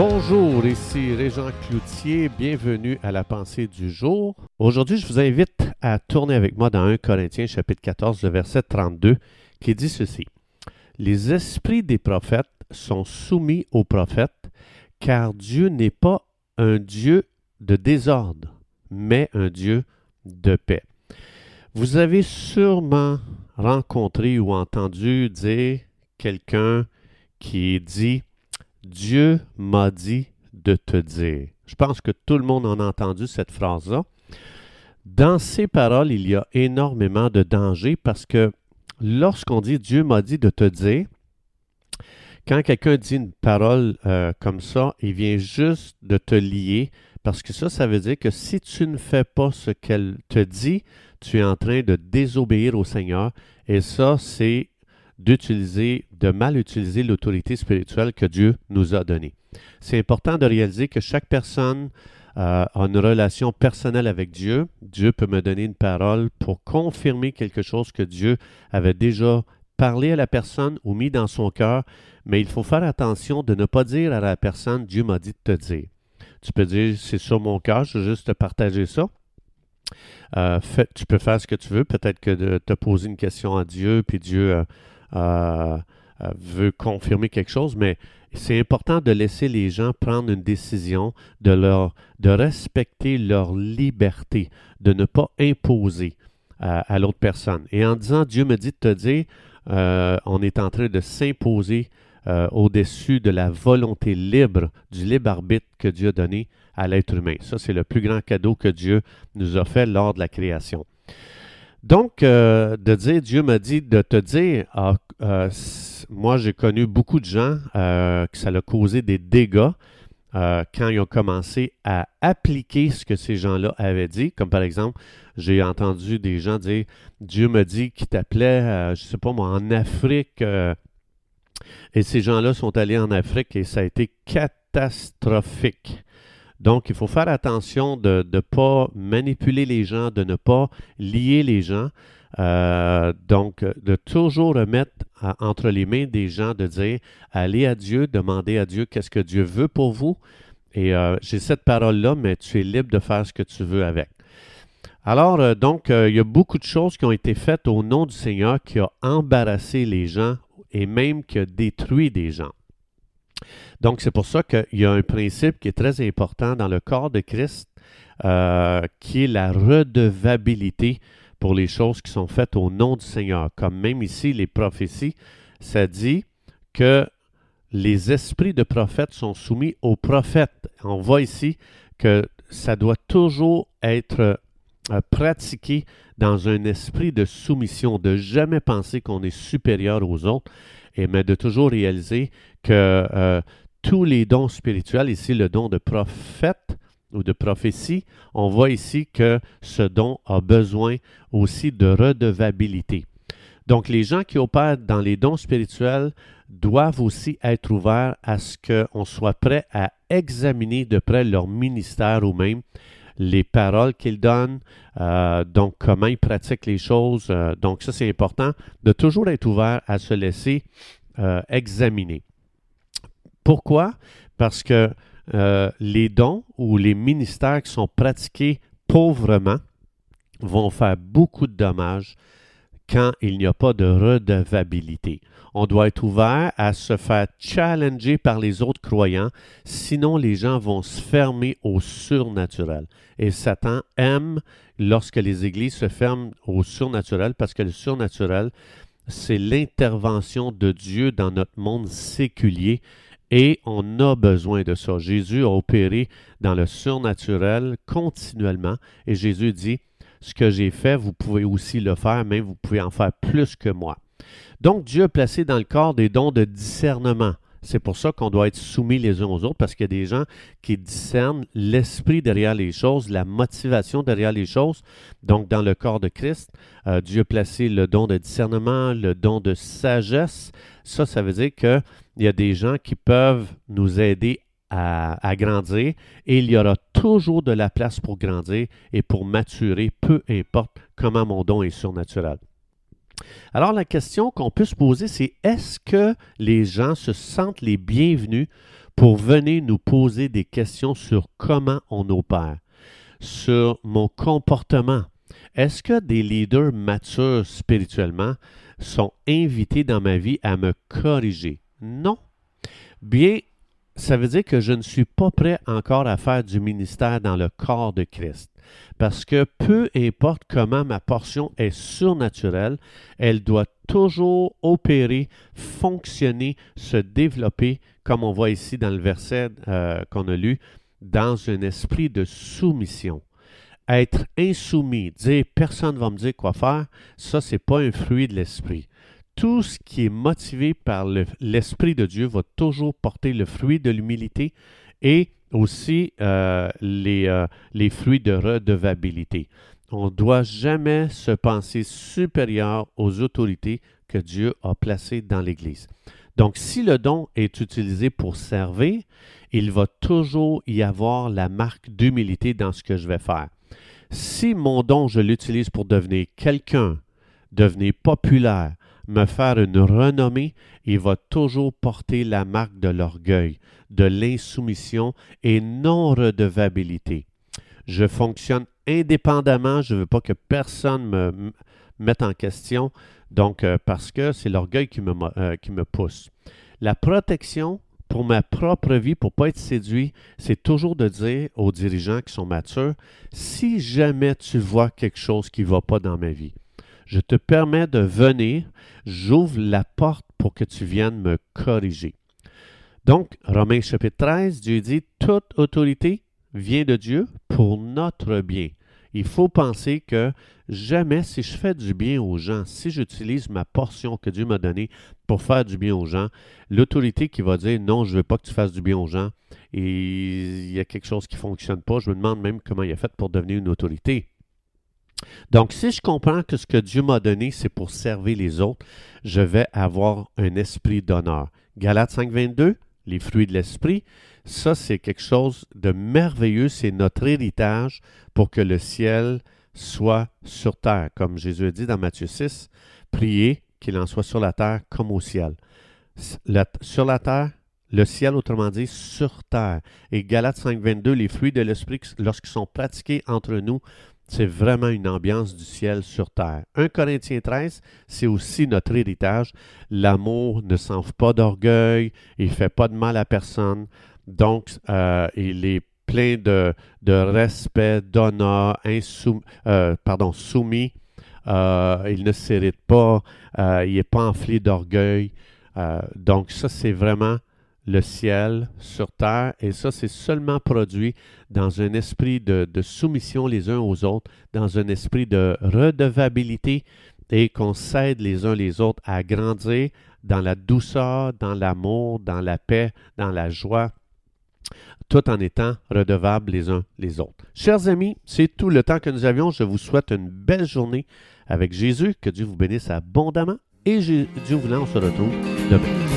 Bonjour, ici Régent Cloutier, bienvenue à la pensée du jour. Aujourd'hui, je vous invite à tourner avec moi dans 1 Corinthiens chapitre 14, le verset 32, qui dit ceci. Les esprits des prophètes sont soumis aux prophètes, car Dieu n'est pas un Dieu de désordre, mais un Dieu de paix. Vous avez sûrement rencontré ou entendu dire quelqu'un qui dit Dieu m'a dit de te dire. Je pense que tout le monde en a entendu cette phrase-là. Dans ces paroles, il y a énormément de danger parce que lorsqu'on dit Dieu m'a dit de te dire, quand quelqu'un dit une parole euh, comme ça, il vient juste de te lier parce que ça, ça veut dire que si tu ne fais pas ce qu'elle te dit, tu es en train de désobéir au Seigneur. Et ça, c'est d'utiliser, de mal utiliser l'autorité spirituelle que Dieu nous a donnée. C'est important de réaliser que chaque personne euh, a une relation personnelle avec Dieu. Dieu peut me donner une parole pour confirmer quelque chose que Dieu avait déjà parlé à la personne ou mis dans son cœur, mais il faut faire attention de ne pas dire à la personne Dieu m'a dit de te dire. Tu peux dire c'est sur mon cœur, je veux juste te partager ça. Euh, tu peux faire ce que tu veux, peut-être que de te poser une question à Dieu, puis Dieu euh, veut confirmer quelque chose, mais c'est important de laisser les gens prendre une décision, de, leur, de respecter leur liberté, de ne pas imposer à, l'autre personne. Et en disant Dieu me dit de te dire, euh, on est en train de s'imposer au-dessus de la volonté libre, du libre arbitre que Dieu a donné à l'être humain. Ça, c'est le plus grand cadeau que Dieu nous a fait lors de la création. Donc, euh, de dire, Dieu m'a dit de te dire, ah, euh, moi j'ai connu beaucoup de gens euh, que ça a causé des dégâts quand ils ont commencé à appliquer ce que ces gens-là avaient dit. Comme par exemple, j'ai entendu des gens dire, Dieu m'a dit qu'il t'appelait, je ne sais pas moi, en Afrique. et ces gens-là sont allés en Afrique et ça a été catastrophique. Donc, il faut faire attention de ne pas manipuler les gens, de ne pas lier les gens. Euh, donc, de toujours remettre entre les mains des gens, de dire, allez à Dieu, demandez à Dieu qu'est-ce que Dieu veut pour vous. Et euh, j'ai cette parole-là, mais tu es libre de faire ce que tu veux avec. Alors, euh, donc, il y a beaucoup de choses qui ont été faites au nom du Seigneur qui ont embarrassé les gens et même qui ont détruit des gens. Donc, c'est pour ça qu'il y a un principe qui est très important dans le corps de Christ, euh, qui est la redevabilité pour les choses qui sont faites au nom du Seigneur. Comme même ici, les prophéties, ça dit que les esprits de prophètes sont soumis aux prophètes. On voit ici que ça doit toujours être euh, pratiqué dans un esprit de soumission, de jamais penser qu'on est supérieur aux autres, et mais de toujours réaliser que euh, tous les dons spirituels, ici le don de prophète ou de prophétie, on voit ici que ce don a besoin aussi de redevabilité. Donc les gens qui opèrent dans les dons spirituels doivent aussi être ouverts à ce qu'on soit prêt à examiner de près leur ministère ou même les paroles qu'ils donnent, euh, donc comment ils pratiquent les choses. Euh, donc ça, c'est important de toujours être ouvert à se laisser euh, examiner. Pourquoi? Parce que les dons ou les ministères qui sont pratiqués pauvrement vont faire beaucoup de dommages quand il n'y a pas de redevabilité. On doit être ouvert à se faire challenger par les autres croyants, sinon les gens vont se fermer au surnaturel. Et Satan aime lorsque les églises se ferment au surnaturel parce que le surnaturel, c'est l'intervention de Dieu dans notre monde séculier et on a besoin de ça. Jésus a opéré dans le surnaturel continuellement et Jésus dit, ce que j'ai fait, vous pouvez aussi le faire, mais vous pouvez en faire plus que moi. Donc Dieu a placé dans le corps des dons de discernement. C'est pour ça qu'on doit être soumis les uns aux autres, parce qu'il y a des gens qui discernent l'esprit derrière les choses, la motivation derrière les choses. Donc, dans le corps de Christ, euh, Dieu a placé le don de discernement, le don de sagesse. Ça, ça veut dire qu'il y a des gens qui peuvent nous aider à, à, grandir et il y aura toujours de la place pour grandir et pour maturer, peu importe comment mon don est surnaturel. Alors la question qu'on peut se poser, c'est est-ce que les gens se sentent les bienvenus pour venir nous poser des questions sur comment on opère, sur mon comportement? Est-ce que des leaders matures spirituellement sont invités dans ma vie à me corriger? Non. Bien, ça veut dire que je ne suis pas prêt encore à faire du ministère dans le corps de Christ. Parce que peu importe comment ma portion est surnaturelle, elle doit toujours opérer, fonctionner, se développer, comme on voit ici dans le verset euh, qu'on a lu, dans un esprit de soumission. Être insoumis, dire personne ne va me dire quoi faire, ça, ce n'est pas un fruit de l'esprit tout ce qui est motivé par l'Esprit de Dieu va toujours porter le fruit de l'humilité et aussi euh, les, euh, les, fruits de redevabilité. On ne doit jamais se penser supérieur aux autorités que Dieu a placées dans l'Église. Donc, si le don est utilisé pour servir, il va toujours y avoir la marque d'humilité dans ce que je vais faire. Si mon don, je l'utilise pour devenir quelqu'un, devenir populaire, me faire une renommée, il va toujours porter la marque de l'orgueil, de l'insoumission et non-redevabilité. Je fonctionne indépendamment, je ne veux pas que personne me mette en question, donc euh, parce que c'est l'orgueil qui euh, qui me pousse. La protection pour ma propre vie, pour ne pas être séduit, c'est toujours de dire aux dirigeants qui sont matures, si jamais tu vois quelque chose qui ne va pas dans ma vie, je te permets de venir, j'ouvre la porte pour que tu viennes me corriger. Donc, Romains chapitre 13, Dieu dit, toute autorité vient de Dieu pour notre bien. Il faut penser que jamais si je fais du bien aux gens, si j'utilise ma portion que Dieu m'a donnée pour faire du bien aux gens, l'autorité qui va dire non, je ne veux pas que tu fasses du bien aux gens, il y a quelque chose qui ne fonctionne pas, je me demande même comment il a fait pour devenir une autorité. Donc, si je comprends que ce que Dieu m'a donné, c'est pour servir les autres, je vais avoir un esprit d'honneur. Galates 5, 22, les fruits de l'esprit, ça, c'est quelque chose de merveilleux. C'est notre héritage pour que le ciel soit sur terre. Comme Jésus dit dans Matthieu 6, priez qu'il en soit sur la terre comme au ciel. sur la terre, le ciel, autrement dit, sur terre. Et Galates 5, 22, les fruits de l'esprit, lorsqu'ils sont pratiqués entre nous, c'est vraiment une ambiance du ciel sur terre. 1 Corinthiens 13, c'est aussi notre héritage. L'amour ne s'enfle pas d'orgueil, il ne fait pas de mal à personne. Donc, euh, il est plein de, respect, d'honneur, euh, pardon, soumis. Euh, il ne s'hérite pas, il n'est pas enflé d'orgueil. donc, ça, c'est vraiment le ciel sur terre, et ça, c'est seulement produit dans un esprit de, soumission les uns aux autres, dans un esprit de redevabilité, et qu'on s'aide les uns les autres à grandir dans la douceur, dans l'amour, dans la paix, dans la joie, tout en étant redevables les uns les autres. Chers amis, c'est tout le temps que nous avions. Je vous souhaite une belle journée avec Jésus. Que Dieu vous bénisse abondamment. Et Dieu voulant, on se retrouve demain.